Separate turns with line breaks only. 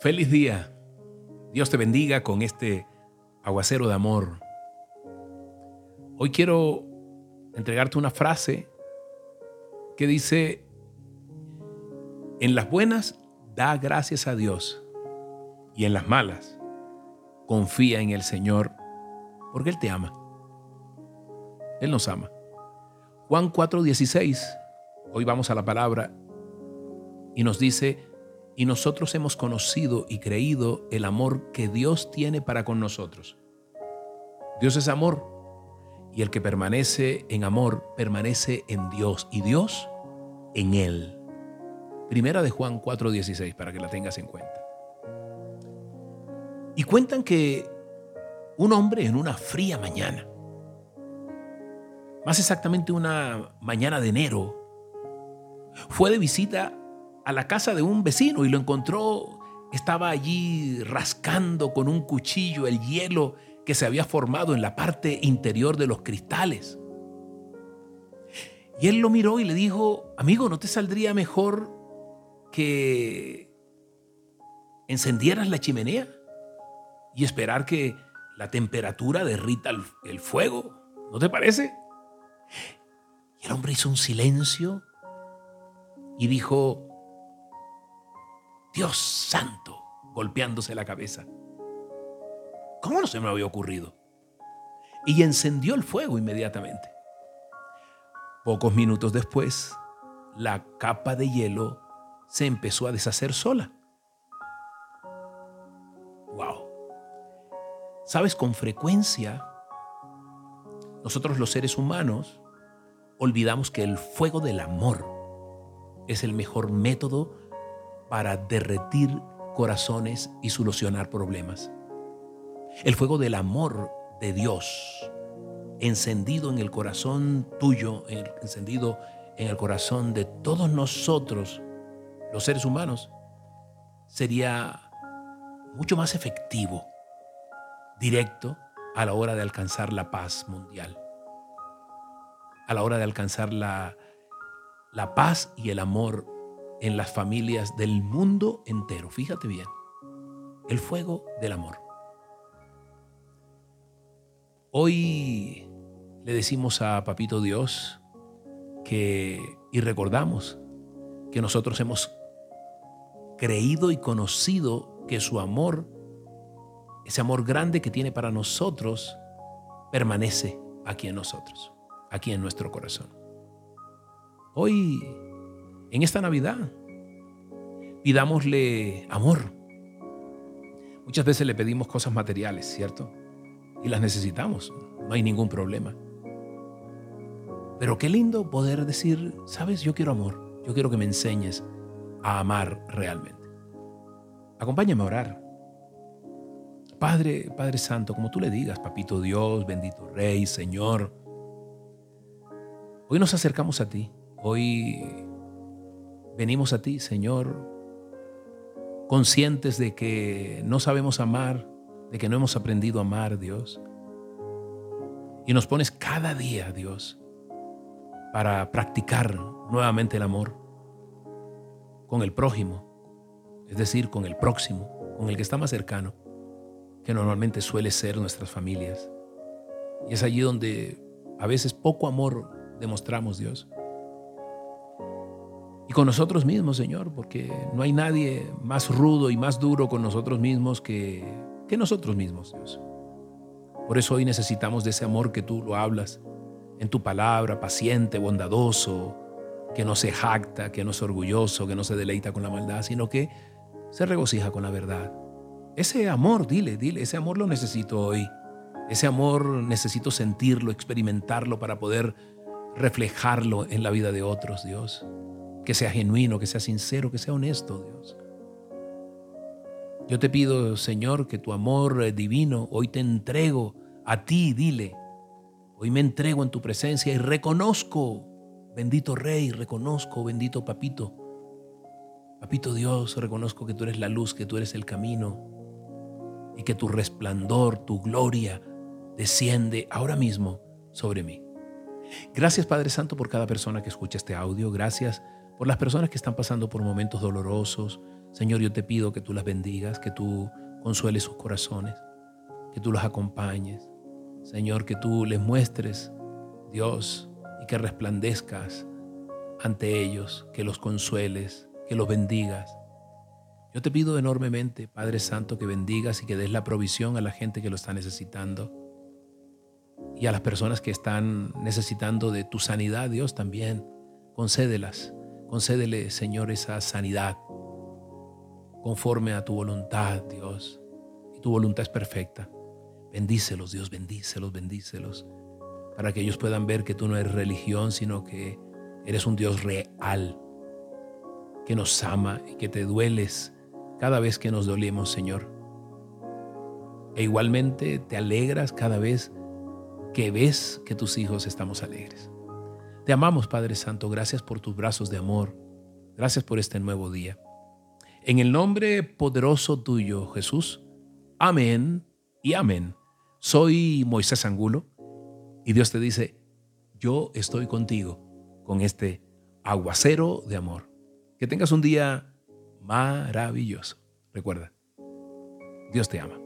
Feliz día. Dios te bendiga con este aguacero de amor. Hoy quiero entregarte una frase que dice, en las buenas da gracias a Dios y en las malas confía en el Señor porque Él te ama. Él nos ama. Juan 4:16, hoy vamos a la palabra y nos dice, y nosotros hemos conocido y creído el amor que Dios tiene para con nosotros. Dios es amor y el que permanece en amor permanece en Dios y Dios en él. Primera de Juan 4:16 para que la tengas en cuenta. Y cuentan que un hombre en una fría mañana, más exactamente una mañana de enero, fue de visita a la casa de un vecino y lo encontró, estaba allí rascando con un cuchillo el hielo que se había formado en la parte interior de los cristales. Y él lo miró y le dijo, amigo, ¿no te saldría mejor que encendieras la chimenea y esperar que la temperatura derrita el, fuego? ¿No te parece? Y el hombre hizo un silencio y dijo, Dios santo, golpeándose la cabeza. ¿Cómo no se me había ocurrido? Y encendió el fuego inmediatamente. Pocos minutos después, la capa de hielo se empezó a deshacer sola. Wow. Sabes, con frecuencia, nosotros los seres humanos olvidamos que el fuego del amor es el mejor método para derretir corazones y solucionar problemas. El fuego del amor de Dios, encendido en el corazón tuyo, encendido en el corazón de todos nosotros, los seres humanos, sería mucho más efectivo, directo, a la hora de alcanzar la paz mundial, a la hora de alcanzar la, la paz y el amor en las familias del mundo entero. Fíjate bien, el fuego del amor. Hoy le decimos a Papito Dios que, y recordamos que nosotros hemos creído y conocido que su amor, ese amor grande que tiene para nosotros, permanece aquí en nosotros, aquí en nuestro corazón. Hoy, en esta Navidad, pidámosle amor. Muchas veces le pedimos cosas materiales, ¿cierto? y las necesitamos, no hay ningún problema. Pero qué lindo poder decir, sabes, yo quiero amor, yo quiero que me enseñes a amar realmente. Acompáñame a orar. Padre, Padre Santo, como tú le digas, Papito Dios, bendito Rey, Señor, hoy nos acercamos a ti, hoy venimos a ti, Señor, conscientes de que no sabemos amar, de que no hemos aprendido a amar, Dios. Y nos pones cada día, Dios, para practicar nuevamente el amor con el prójimo, es decir, con el próximo, con el que está más cercano, que normalmente suele ser nuestras familias. Y es allí donde a veces poco amor demostramos, Dios. Y con nosotros mismos, Señor, porque no hay nadie más rudo y más duro con nosotros mismos que que nosotros mismos, Dios. Por eso hoy necesitamos de ese amor que tú lo hablas en tu palabra, paciente, bondadoso, que no se jacta, que no es orgulloso, que no se deleita con la maldad, sino que se regocija con la verdad. Ese amor, dile, dile, ese amor lo necesito hoy. Ese amor necesito sentirlo, experimentarlo para poder reflejarlo en la vida de otros, Dios. Que sea genuino, que sea sincero, que sea honesto, Dios. Yo te pido, Señor, que tu amor eh, divino hoy te entrego a ti, dile. Hoy me entrego en tu presencia y reconozco, bendito Rey, reconozco, bendito Papito. Papito Dios, reconozco que tú eres la luz, que tú eres el camino y que tu resplandor, tu gloria desciende ahora mismo sobre mí. Gracias Padre Santo por cada persona que escucha este audio. Gracias por las personas que están pasando por momentos dolorosos, Señor, yo te pido que tú las bendigas, que tú consueles sus corazones, que tú los acompañes. Señor, que tú les muestres, Dios, y que resplandezcas ante ellos, que los consueles, que los bendigas. Yo te pido enormemente, Padre Santo, que bendigas y que des la provisión a la gente que lo está necesitando y a las personas que están necesitando de tu sanidad, Dios, también. Concédelas, concédele, Señor, esa sanidad conforme a tu voluntad, Dios. Y tu voluntad es perfecta. Bendícelos, Dios, bendícelos, bendícelos, para que ellos puedan ver que tú no eres religión, sino que eres un Dios real, que nos ama y que te dueles cada vez que nos dolemos, Señor. E igualmente te alegras cada vez que ves que tus hijos estamos alegres. Te amamos, Padre Santo, gracias por tus brazos de amor, gracias por este nuevo día. En el nombre poderoso tuyo, Jesús, amén y amén. Soy Moisés Angulo y Dios te dice, yo estoy contigo con este aguacero de amor. Que tengas un día maravilloso. Recuerda, Dios te ama.